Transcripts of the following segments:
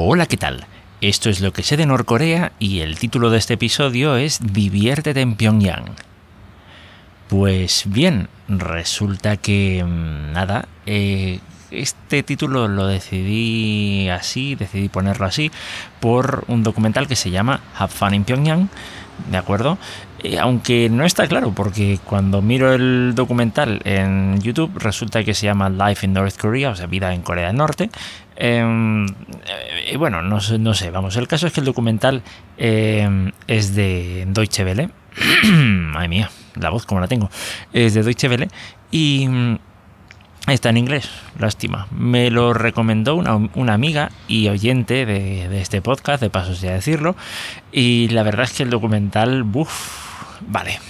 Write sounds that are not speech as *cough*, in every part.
Hola, ¿qué tal? Esto es lo que sé de Norcorea y el título de este episodio es Diviértete en Pyongyang. Pues bien, resulta que mm, nada, eh, este título lo decidí así, decidí ponerlo así, por un documental que se llama Have Fun in Pyongyang, ¿de acuerdo? Eh, aunque no está claro, porque cuando miro el documental en YouTube resulta que se llama Life in North Korea, o sea, vida en Corea del Norte. Em, eh, bueno, no, no, sé, vamos, el caso es que el documental em, es de Deutsche Welle. *clears throat* Ay mía, la voz como la tengo. Es de Deutsche Welle y mm, Está en inglés, lástima. Me lo recomendó una, amiga y oyente de, este podcast, de pasos ya decirlo. Y la verdad es que el documental, uff, vale,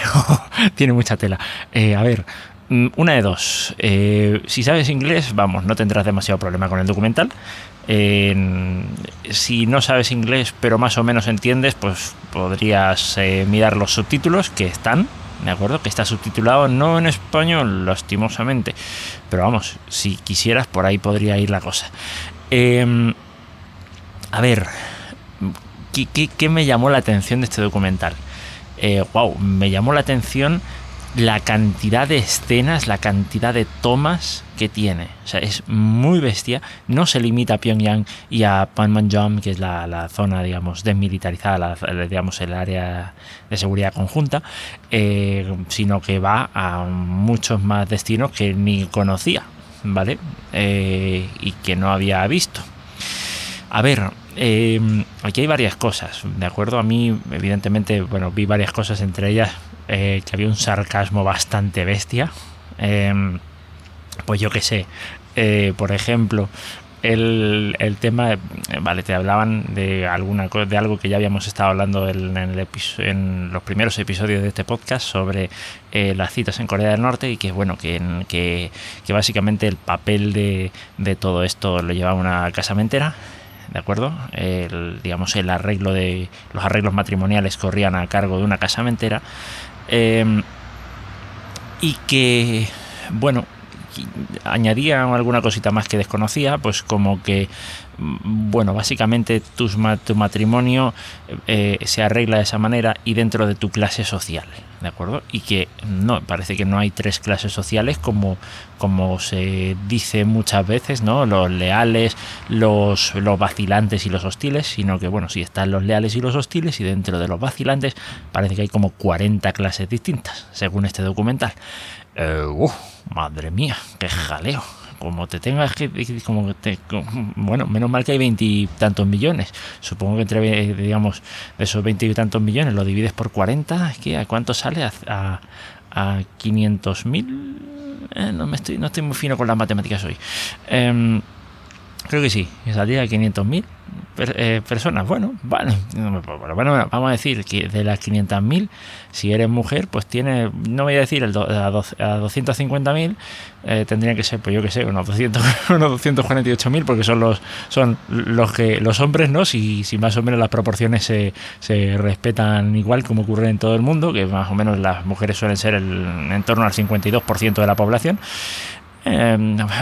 *laughs* tiene mucha tela. Eh, a ver, una de dos. Eh, si sabes inglés, vamos, no tendrás demasiado problema con el documental. si no sabes inglés, pero más o menos entiendes, pues podrías eh, mirar los subtítulos que están ¿de acuerdo? Que está subtitulado no en español, lastimosamente. Pero vamos, si quisieras, por ahí podría ir la cosa. Em, a ver, ¿qué, me llamó la atención de este documental? wow, eh, me llamó la atención la cantidad de escenas, la cantidad de tomas que tiene. O sea, es muy bestia. No se limita a Pyongyang y a Panmunjom, que es la, zona, digamos, desmilitarizada, digamos, el área de seguridad conjunta, eh, sino que va a muchos más destinos que ni conocía, ¿vale? Eh, y que no había visto. A ver, eh, aquí hay varias cosas, ¿de acuerdo? A mí, evidentemente, bueno, vi varias cosas, entre ellas eh, que había un sarcasmo bastante bestia. Em, pues yo qué sé, eh, por ejemplo, el, tema, vale, te hablaban de alguna de algo que ya habíamos estado hablando en, el en los primeros episodios de este podcast sobre eh, las citas en Corea del Norte y que bueno, que, que, que básicamente el papel de, de, todo esto lo llevaba una casamentera. ¿De acuerdo? El, digamos, el arreglo de. los arreglos matrimoniales corrían a cargo de una casamentera. Em, y que, bueno, añadía alguna cosita más que desconocía, pues como que, mm, bueno, básicamente tu matrimonio eh, se arregla de esa manera y dentro de tu clase social, ¿de acuerdo? Y que no, parece que no hay tres clases sociales como, como se dice muchas veces, ¿no? Los leales, los, los vacilantes y los hostiles, sino que, bueno, sí están los leales y los hostiles y dentro de los vacilantes parece que hay como 40 clases distintas, según este documental. Eh, madre mía, qué jaleo. Como te tengas que. Como te, bueno, menos mal que hay veintitantos millones. Supongo que entre, digamos, de esos veintitantos millones lo divides por 40. que ¿A cuánto sale? ¿A, a, 500 mil? Eh, no, me estoy, no estoy muy fino con las matemáticas hoy. Em, creo que sí, saldría a 500 mil eh, personas. Bueno, vale. *laughs* Bueno, vamos a decir que de las 500.000, si eres mujer, pues tiene, no voy a decir el a, 250.000, eh, tendrían que ser, pues yo que sé, unos, 200, *laughs* unos 248.000, porque son los son los que los hombres, ¿no? Si, si más o menos las proporciones se, se respetan igual como ocurre en todo el mundo, que más o menos las mujeres suelen ser el, en torno al 52% de la población. Eh,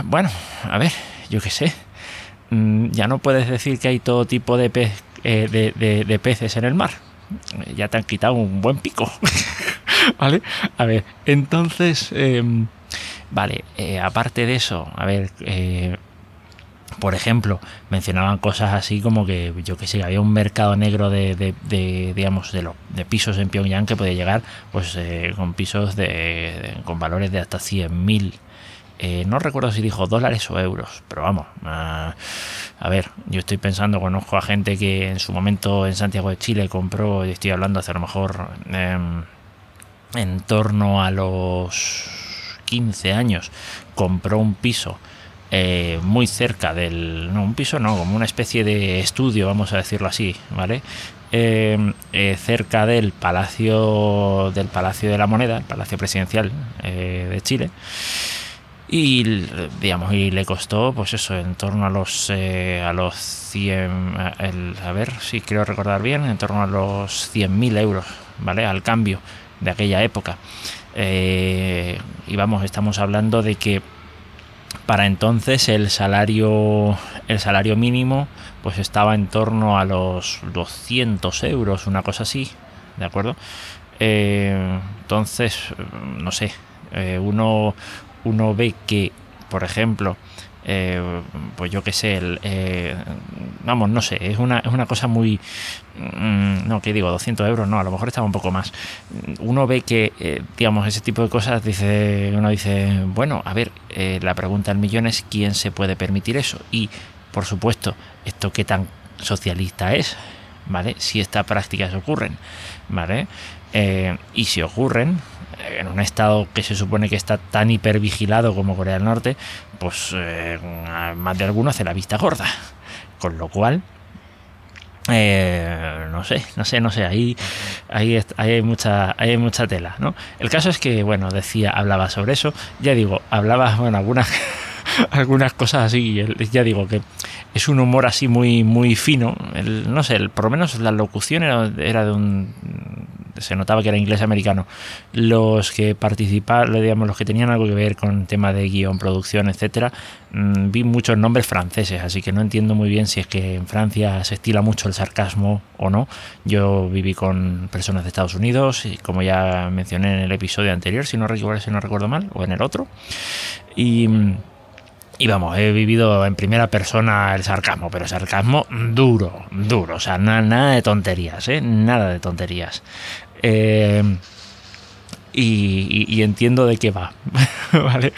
bueno, a ver, yo qué sé ya no puedes decir que hay todo tipo de, eh, de, peces en el mar. Ya te han quitado un buen pico. *laughs* ¿Vale? A ver, entonces, em, vale, eh, aparte de eso, a ver, eh, por ejemplo, mencionaban cosas así como que yo que sé, había un mercado negro de, digamos, de, de pisos en Pyongyang que podía llegar pues con pisos de, con valores de hasta 100.000 eh, no recuerdo si dijo dólares o euros, pero vamos, a ver, yo estoy pensando, conozco a gente que en su momento en Santiago de Chile compró, y estoy hablando hace a lo mejor em, en torno a los 15 años, compró un piso eh, muy cerca del. No, un piso no, como una especie de estudio, vamos a decirlo así, ¿vale? Em, eh, cerca del Palacio del Palacio de la Moneda, el Palacio Presidencial de Chile y digamos y le costó pues eso en torno a los eh, a los 100 a ver si quiero recordar bien en torno a los 100.000 euros vale al cambio de aquella época eh, y vamos estamos hablando de que para entonces el salario el salario mínimo pues estaba en torno a los 200 euros, una cosa así, ¿de acuerdo? Eh, entonces, no sé, eh, uno, uno ve que, por ejemplo, eh, pues yo qué sé, el, vamos, no sé, es una, es una cosa muy, mm, no, ¿qué digo? 200 euros, no, a lo mejor estaba un poco más. Uno ve que, digamos, ese tipo de cosas, dice, uno dice, bueno, a ver, la pregunta del millón es quién se puede permitir eso. Y, por supuesto, esto qué tan socialista es, ¿vale? Si estas prácticas ocurren, ¿vale? Eh, y si ocurren eh, en un estado que se supone que está tan hipervigilado como Corea del Norte, pues eh, más de alguno hace la vista gorda. Con lo cual, no sé, no sé, no sé, ahí, ahí, hay, mucha, hay mucha tela, ¿no? El caso es que, bueno, decía, hablaba sobre eso, ya digo, hablaba, bueno, algunas, *laughs* algunas cosas así, ya digo que es un humor así muy, muy fino, no sé, por lo menos la locución era de un se notaba que era inglés americano. Los que participaban, digamos, los que tenían algo que ver con tema de guion, producción, etcétera, mm, vi muchos nombres franceses, así que no entiendo muy bien si es que en Francia se estila mucho el sarcasmo o no. Yo viví con personas de Estados Unidos, y como ya mencioné en el episodio anterior, si no si no recuerdo mal, o en el otro. Y y vamos, he vivido en primera persona el sarcasmo, pero sarcasmo duro, duro, o sea, nada de tonterías, ¿eh? Nada de tonterías. Eh, y, entiendo de qué va, *laughs* ¿vale?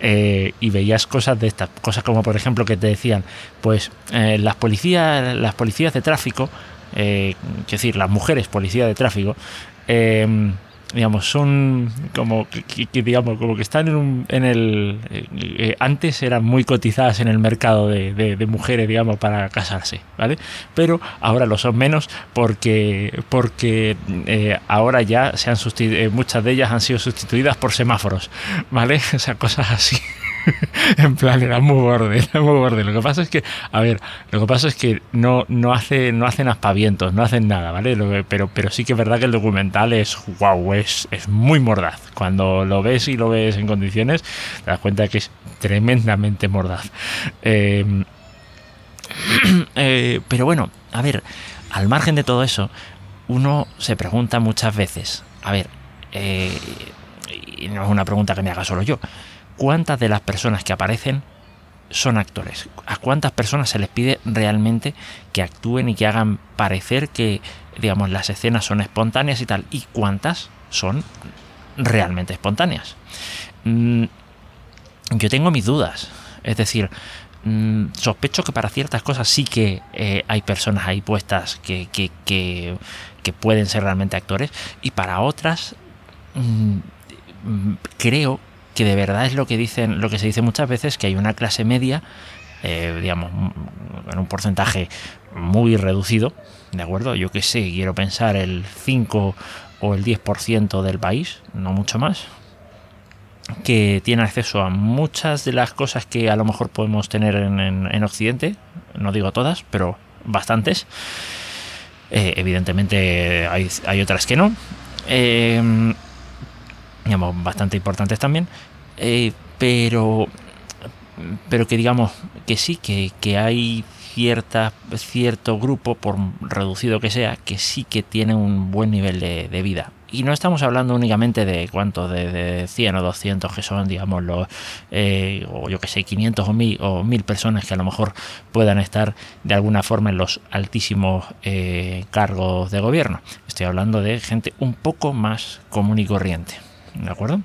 Eh, y veías cosas de estas, cosas como por ejemplo que te decían, pues las policías, las policías de tráfico, es decir, las mujeres policías de tráfico, digamos, son como que, digamos, como que están en, un, en el eh, eh, antes eran muy cotizadas en el mercado de, de, mujeres, digamos, para casarse, ¿vale? Pero ahora lo son menos porque porque eh, ahora ya se han sustituido, muchas de ellas han sido sustituidas por semáforos, ¿vale? *laughs* O sea, cosas así. *laughs* en plan, era muy borde, era muy borde. Lo que pasa es que, a ver, lo que pasa es que no, no, hace, no hacen aspavientos, no hacen nada, ¿vale? pero, pero sí que es verdad que el documental es, wow, es, es muy mordaz. Cuando lo ves y lo ves en condiciones, te das cuenta que es tremendamente mordaz. Em, *clears throat* eh, pero bueno, a ver, al margen de todo eso, uno se pregunta muchas veces, a ver, eh, y no es una pregunta que me haga solo yo, cuántas de las personas que aparecen son actores. ¿A cuántas personas se les pide realmente que actúen y que hagan parecer que, digamos, las escenas son espontáneas y tal? ¿Y cuántas son realmente espontáneas? Mm, yo tengo mis dudas. Es decir, mm, sospecho que para ciertas cosas sí que eh, hay personas ahí puestas que, pueden ser realmente actores y para otras mm, creo que de verdad es lo que dicen, lo que se dice muchas veces, que hay una clase media, eh, digamos, en un porcentaje muy reducido, ¿de acuerdo? Yo que sé, quiero pensar el 5 o el 10% del país, no mucho más, que tiene acceso a muchas de las cosas que a lo mejor podemos tener en, Occidente, no digo todas, pero bastantes. Eh, evidentemente hay, hay, otras que no. Eh, digamos, bastante importantes también, eh, pero, pero que digamos que sí, que, que hay cierta, cierto grupo, por reducido que sea, que sí que tiene un buen nivel de, vida. Y no estamos hablando únicamente de cuántos, de, 100 o 200 que son, digamos, los, eh, o yo que sé, 500 o 1000, o 1000 personas que a lo mejor puedan estar de alguna forma en los altísimos eh, cargos de gobierno. Estoy hablando de gente un poco más común y corriente. ¿De acuerdo?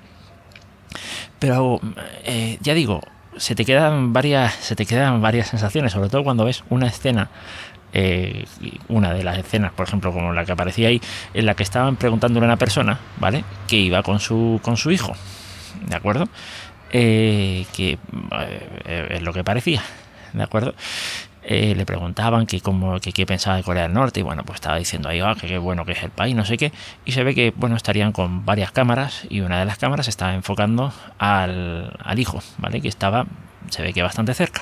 Pero eh, ya digo, se te quedan varias, se te quedan varias sensaciones, sobre todo cuando ves una escena eh, una de las escenas, por ejemplo, como la que aparecía ahí, en la que estaban preguntándole a una persona, ¿vale? Que iba con su, con su hijo, ¿de acuerdo? Eh, que es lo que parecía, ¿de acuerdo? Eh, le preguntaban que, cómo, que qué pensaba de Corea del Norte y bueno, pues estaba diciendo ahí, ah, que qué bueno que es el país, no sé qué, y se ve que, bueno, estarían con varias cámaras y una de las cámaras estaba enfocando al, al hijo, ¿vale? Que estaba, se ve que bastante cerca.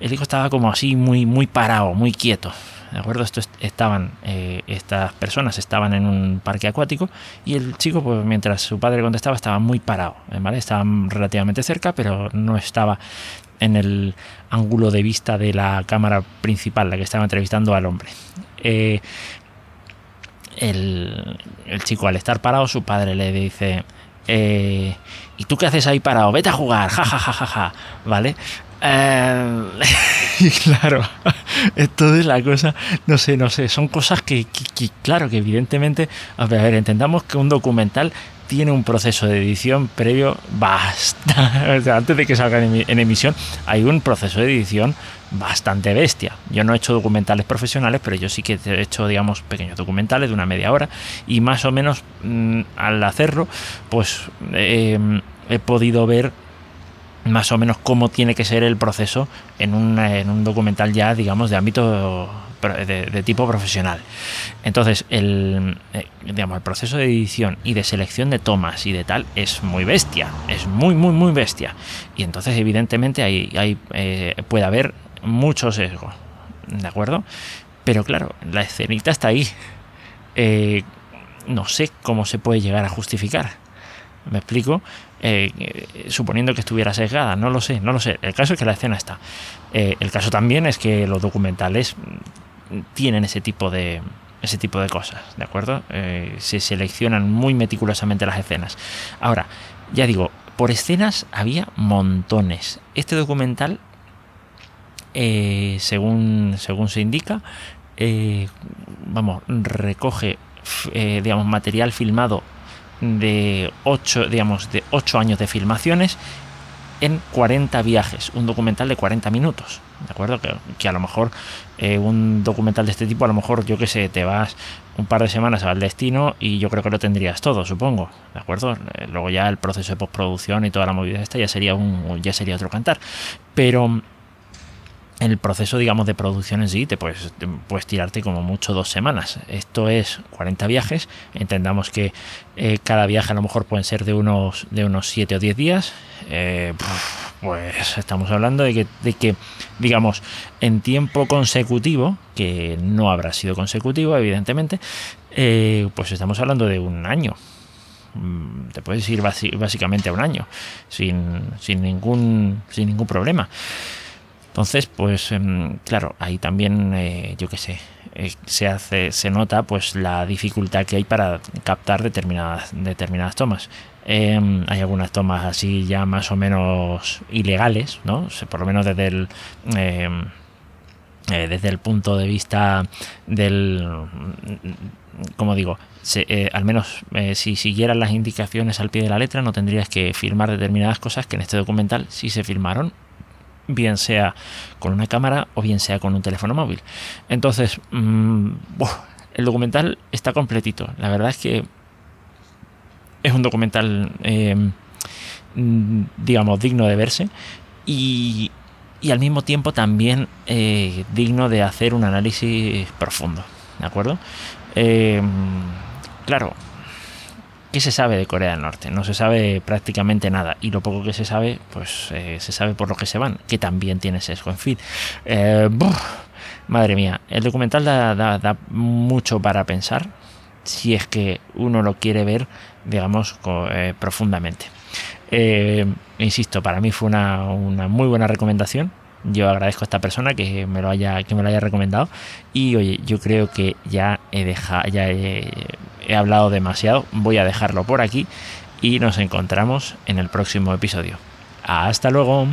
El hijo estaba como así muy, muy parado, muy quieto, ¿de acuerdo? Esto estaban, eh, estas personas estaban en un parque acuático y el chico, pues mientras su padre contestaba, estaba muy parado, ¿vale? Estaban relativamente cerca, pero no estaba en el ángulo de vista de la cámara principal, la que estaba entrevistando al hombre. Eh, el, chico al estar parado, su padre le dice, eh, ¿y tú qué haces ahí parado? Vete a jugar, ja, ja, ja, ja, ja, ¿vale? Eh, *laughs* y claro, esto es la cosa, no sé, no sé, son cosas que, claro, que evidentemente, a ver, entendamos que un documental tiene un proceso de edición previo bastante, *laughs* antes de que salga en emisión, hay un proceso de edición bastante bestia. Yo no he hecho documentales profesionales, pero yo sí que he hecho, digamos, pequeños documentales de una media hora y más o menos mm, al hacerlo, pues em, he podido ver más o menos cómo tiene que ser el proceso en un, en un documental ya, digamos, de ámbito de, tipo profesional. Entonces, el, eh, digamos, el proceso de edición y de selección de tomas y de tal es muy bestia, es muy, muy, muy bestia. Y entonces, evidentemente, ahí, hay, eh, puede haber mucho sesgo, ¿de acuerdo? Pero claro, la escenita está ahí. Eh, no sé cómo se puede llegar a justificar. ¿Me explico? suponiendo que estuviera sesgada, no lo sé, no lo sé. El caso es que la escena está. el caso también es que los documentales tienen ese tipo de, ese tipo de cosas, ¿de acuerdo? Eh, se seleccionan muy meticulosamente las escenas. Ahora, ya digo, por escenas había montones. Este documental, eh, según, según se indica, eh, vamos, recoge, digamos, material filmado de 8, digamos, de 8 años de filmaciones en 40 viajes, un documental de 40 minutos, ¿de acuerdo? Que, a lo mejor eh, un documental de este tipo, a lo mejor, yo qué sé, te vas un par de semanas al destino y yo creo que lo tendrías todo, supongo, ¿de acuerdo? Eh, luego ya el proceso de postproducción y toda la movida esta ya sería, un, ya sería otro cantar. Pero el proceso, digamos, de producción en sí, te puedes, tirarte como mucho dos semanas. Esto es 40 viajes. Entendamos que eh, cada viaje a lo mejor pueden ser de unos, de unos 7 o 10 días. Eh, pues estamos hablando de que, de que, digamos, en tiempo consecutivo, que no habrá sido consecutivo, evidentemente, eh, pues estamos hablando de un año mm, te puedes ir básicamente a un año sin, sin, ningún, sin ningún problema. Entonces, pues em, claro, ahí también, eh, yo qué sé, eh, se hace, se nota pues la dificultad que hay para captar determinadas, determinadas tomas. Em, hay algunas tomas así ya más o menos ilegales, ¿no? por lo menos desde el em, eh, desde el punto de vista del como digo, al menos si siguieran las indicaciones al pie de la letra, no tendrías que filmar determinadas cosas que en este documental sí se filmaron bien sea con una cámara o bien sea con un teléfono móvil. Entonces, mm, el documental está completito. La verdad es que es un documental, em, digamos, digno de verse y, y al mismo tiempo también eh, digno de hacer un análisis profundo. ¿De acuerdo? Em, claro, ¿Qué se sabe de Corea del Norte? No se sabe prácticamente nada. Y lo poco que se sabe, pues eh, se sabe por lo que se van, que también tiene sesgo. En fin, eh, madre mía, el documental da, mucho para pensar si es que uno lo quiere ver, digamos, eh, profundamente. insisto, para mí fue una muy buena recomendación yo agradezco a esta persona que me lo haya que me lo haya recomendado. Y oye yo creo que ya he dejado ya he hablado demasiado. Voy a dejarlo por aquí y nos encontramos en el próximo episodio. Hasta luego